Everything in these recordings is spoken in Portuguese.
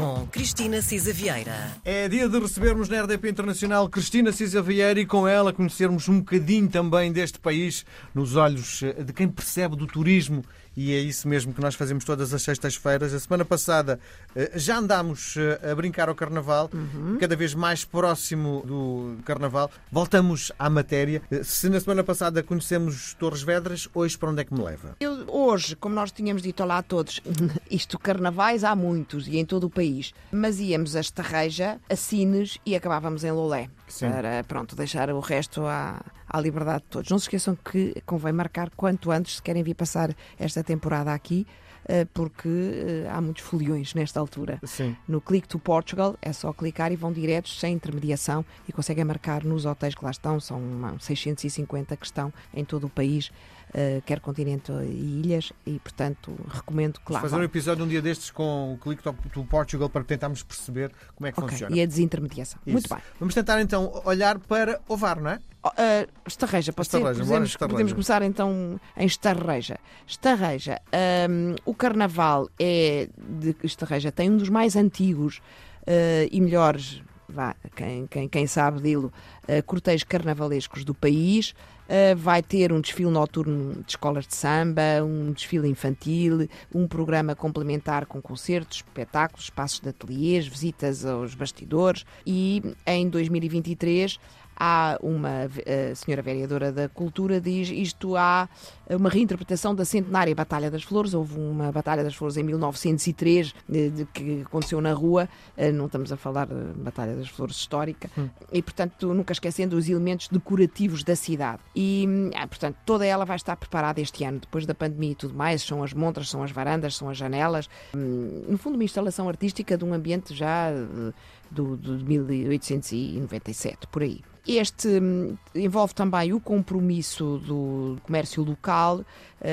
com Cristina Cisa Vieira. É dia de recebermos na RDP Internacional Cristina Cisa Vieira e com ela conhecermos um bocadinho também deste país nos olhos eh, de quem percebe do turismo e é isso mesmo que nós fazemos todas as sextas-feiras. A semana passada eh, já andámos eh, a brincar ao Carnaval, uhum. cada vez mais próximo do Carnaval. Voltamos à matéria. Se na semana passada conhecemos Torres Vedras, hoje para onde é que me leva? Eu, hoje, como nós tínhamos dito lá a todos, isto carnavais há muitos e em todo o país, mas íamos a Estarreja, a Sines e acabávamos em Lolé. Sim. Para, pronto, deixar o resto à, à liberdade de todos. Não se esqueçam que convém marcar quanto antes se querem vir passar esta temporada aqui porque eh, há muitos foliões nesta altura. Sim. No Click to Portugal é só clicar e vão diretos, sem intermediação, e conseguem marcar nos hotéis que lá estão. São 650 que estão em todo o país. Uh, quer continente e ilhas, e portanto recomendo que lá. Vamos fazer um episódio um dia destes com o Click to Portugal para tentarmos perceber como é que okay. funciona. E a desintermediação. Isso. Muito bem. Vamos tentar então olhar para Ovar, não é? Uh, Estarreja, pode Estarreja, ser? Podemos, Estarreja. podemos começar então em Estarreja. Estarreja, um, o carnaval é de Estarreja tem um dos mais antigos uh, e melhores, vá, quem, quem, quem sabe dilo, uh, cortejos carnavalescos do país. Uh, vai ter um desfile noturno de escolas de samba, um desfile infantil, um programa complementar com concertos, espetáculos, espaços de ateliês, visitas aos bastidores e em 2023 há uma a senhora vereadora da Cultura diz isto há uma reinterpretação da centenária Batalha das Flores. Houve uma Batalha das Flores em 1903 de, de, que aconteceu na rua. Eh, não estamos a falar de Batalha das Flores histórica. Hum. E, portanto, nunca esquecendo os elementos decorativos da cidade. E, ah, portanto, toda ela vai estar preparada este ano, depois da pandemia e tudo mais. São as montras, são as varandas, são as janelas. Hum, no fundo, uma instalação artística de um ambiente já eh, do, do 1897, por aí. Este hum, envolve também o compromisso do comércio local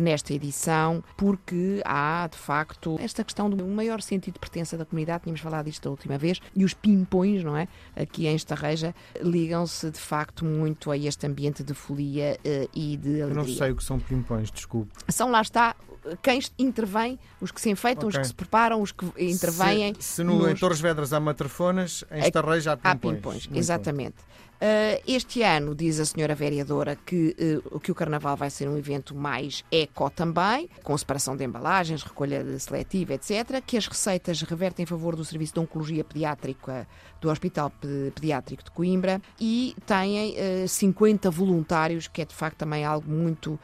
nesta edição, porque há, de facto, esta questão do maior sentido de pertença da comunidade, tínhamos falado disto da última vez, e os pimpões, não é? Aqui em Estarreja, ligam-se, de facto, muito a este ambiente de folia uh, e de alegria. Eu não sei o que são pimpões, desculpe. São, lá está, quem intervém, os que se enfeitam, okay. os que se preparam, os que intervêm. Se, se no, nos... em Torres Vedras há matrafonas, em Estarreja há pimpões. Há pimpões, exatamente. Uh, este ano, diz a senhora vereadora, que, uh, que o Carnaval vai ser um evento mais eco também, com separação de embalagens, recolha seletiva, etc., que as receitas revertem em favor do Serviço de Oncologia Pediátrica do Hospital Pediátrico de Coimbra e têm uh, 50 voluntários, que é de facto também algo muito,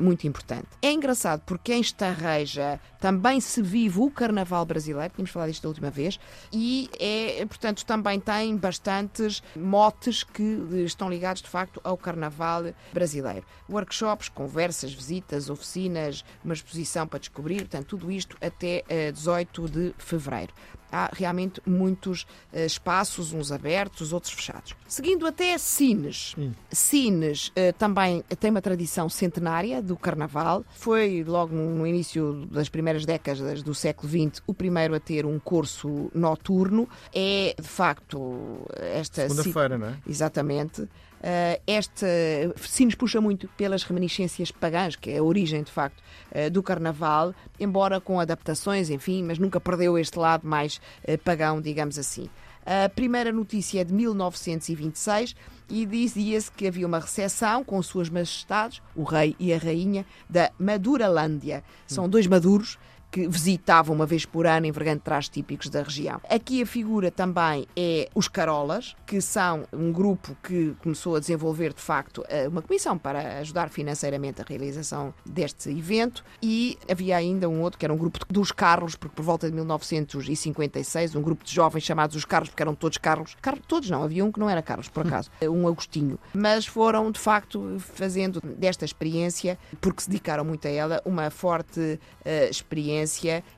muito importante. É engraçado porque em Estarreja também se vive o Carnaval brasileiro, tínhamos falado isto da última vez, e é, portanto, também tem bastantes motes que que estão ligados de facto ao Carnaval brasileiro. Workshops, conversas, visitas, oficinas, uma exposição para descobrir, portanto, tudo isto até 18 eh, de fevereiro há realmente muitos uh, espaços, uns abertos, outros fechados. Seguindo até Sines. Hum. Sines uh, também tem uma tradição centenária do Carnaval. Foi logo no início das primeiras décadas do século XX o primeiro a ter um curso noturno. É, de facto, esta... Segunda-feira, não é? Exatamente. Uh, nos puxa muito pelas reminiscências pagãs, que é a origem, de facto, uh, do Carnaval, embora com adaptações, enfim, mas nunca perdeu este lado mais uh, pagão, digamos assim. A primeira notícia é de 1926 e dizia-se que havia uma recepção com suas majestades, o rei e a rainha, da Maduralândia. São dois maduros que visitavam uma vez por ano, envergando trajes típicos da região. Aqui a figura também é os Carolas, que são um grupo que começou a desenvolver, de facto, eh, uma comissão para ajudar financeiramente a realização deste evento. E havia ainda um outro que era um grupo dos Carlos, porque por volta de 1956, um grupo de jovens chamados os Carlos, porque eram todos Carlos, Carlos todos não, havia um que não era Carlos, por acaso, um Agostinho, mas foram, de facto, fazendo desta experiência, porque se dedicaram muito a ela, uma forte uh, experiência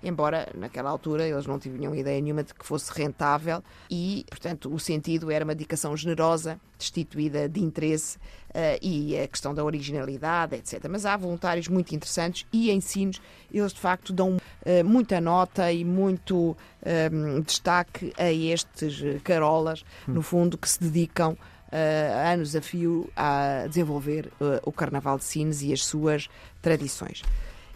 embora naquela altura eles não tinham ideia nenhuma de que fosse rentável e, portanto, o sentido era uma dedicação generosa, destituída de interesse uh, e a questão da originalidade, etc. Mas há voluntários muito interessantes e ensinos, eles de facto dão uh, muita nota e muito um, destaque a estes carolas, no fundo, que se dedicam uh, anos a fio a desenvolver uh, o Carnaval de Sines e as suas tradições.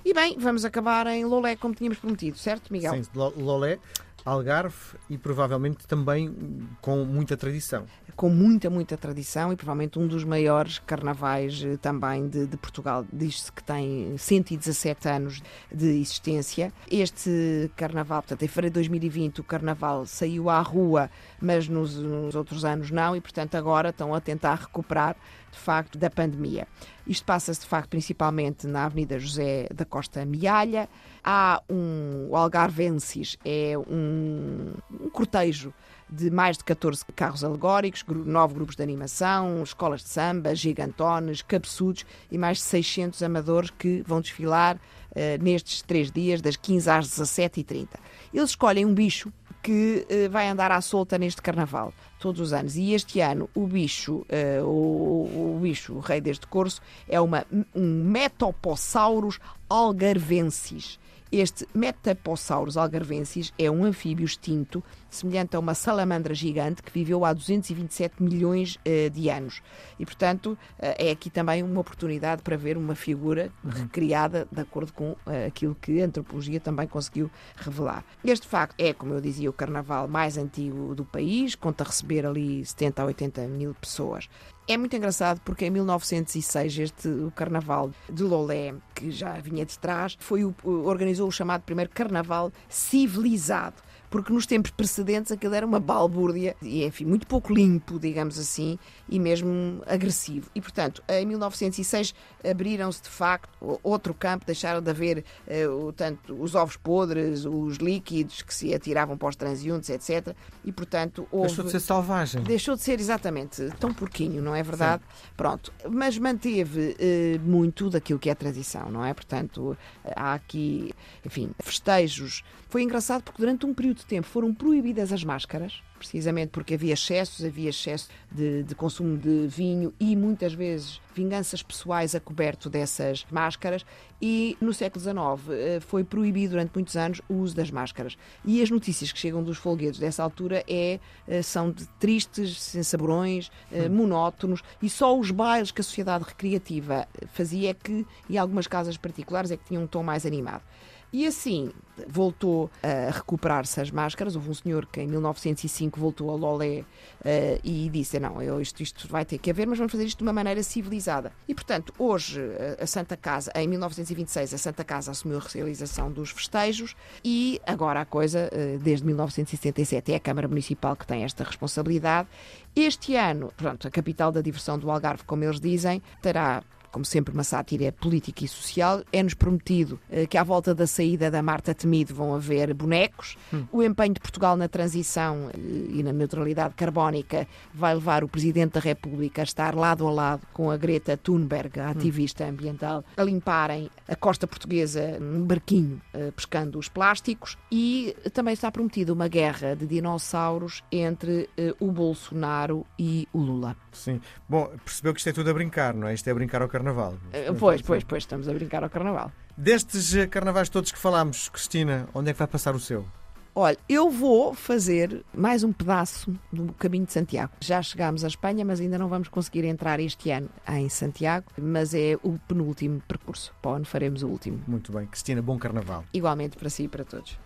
E bem, vamos acabar em Lolé, como tínhamos prometido, certo, Miguel? Sim, Lolé, Algarve e provavelmente também com muita tradição. Com muita, muita tradição e provavelmente um dos maiores carnavais eh, também de, de Portugal. Diz-se que tem 117 anos de existência. Este carnaval, portanto, em fevereiro de 2020, o carnaval saiu à rua, mas nos, nos outros anos não, e portanto agora estão a tentar recuperar de facto da pandemia. Isto passa-se de facto principalmente na Avenida José da Costa Mialha. Há um o Algarvensis, é um, um cortejo de mais de 14 carros alegóricos, nove grupos de animação, escolas de samba, gigantones, cabeçudos e mais de 600 amadores que vão desfilar uh, nestes três dias, das 15 às 17h30. Eles escolhem um bicho que uh, vai andar à solta neste carnaval todos os anos. E este ano o bicho, uh, o, o, bicho, o rei deste curso, é uma, um Metopossaurus algarvensis. Este Metaposaurus algarvensis é um anfíbio extinto, semelhante a uma salamandra gigante que viveu há 227 milhões uh, de anos. E, portanto, uh, é aqui também uma oportunidade para ver uma figura recriada de acordo com uh, aquilo que a antropologia também conseguiu revelar. Este facto é, como eu dizia, o carnaval mais antigo do país, conta receber ali 70 a 80 mil pessoas. É muito engraçado porque em 1906 este o Carnaval de Lolé, que já vinha de trás, foi o, organizou o chamado primeiro Carnaval civilizado porque nos tempos precedentes aquilo era uma balbúrdia e, enfim, muito pouco limpo, digamos assim, e mesmo agressivo. E, portanto, em 1906 abriram-se de facto outro campo, deixaram de haver uh, tanto os ovos podres, os líquidos que se atiravam para os transeuntes, etc. E, portanto, houve... Deixou de ser selvagem. Deixou de ser, exatamente, tão porquinho, não é verdade? Sim. Pronto. Mas manteve uh, muito daquilo que é tradição, não é? Portanto, há aqui, enfim, festejos. Foi engraçado porque durante um período tempo foram proibidas as máscaras, precisamente porque havia excessos, havia excesso de, de, consumo de vinho e muitas vezes vinganças pessoais a coberto dessas máscaras. E no século XIX eh, foi proibido durante muitos anos o uso das máscaras. E as notícias que chegam dos folguedos dessa altura é, eh, são de tristes, sem saborões, eh, hum. monótonos, e só os bailes que a sociedade recreativa fazia é que, e algumas casas particulares, é que tinham um tom mais animado. E assim voltou a recuperar-se as máscaras. Houve um senhor que em 1905 voltou a Lolé uh, e disse: Não, eu, isto, isto vai ter que haver, mas vamos fazer isto de uma maneira civilizada. E portanto, hoje eh, a Santa Casa, em 1926, a Santa Casa assumiu a realização dos festejos e agora a coisa, uh, desde 1977, é a Câmara Municipal que tem esta responsabilidade. Este ano, pronto, a capital da diversão do Algarve, como eles dizem, terá como sempre, uma sátira política e social. É-nos prometido uh, que à volta da saída da Marta Temido vão haver bonecos. Hum. O empenho de Portugal na transição uh, e na neutralidade carbónica vai levar o Presidente da República a estar lado a lado com a Greta Thunberg, a ativista hum. ambiental, a limparem a costa portuguesa num barquinho uh, pescando os plásticos. E também está prometida uma guerra de dinossauros entre o Bolsonaro e o Lula. Sim. Bom, percebeu que isto é tudo a brincar, não é? Isto é brincar ao carnaval. Uh, pois, pois, pois, estamos a brincar ao carnaval. Destes eh, carnavais todos que falámos, Cristina, onde é que vai passar o seu? Olha, eu vou fazer mais um pedaço do caminho de Santiago. Já chegámos à Espanha, mas ainda não vamos conseguir entrar este ano em Santiago, mas é o penúltimo percurso. Para onde faremos o último. Muito bem. Cristina, bom carnaval. Igualmente para si e para todos.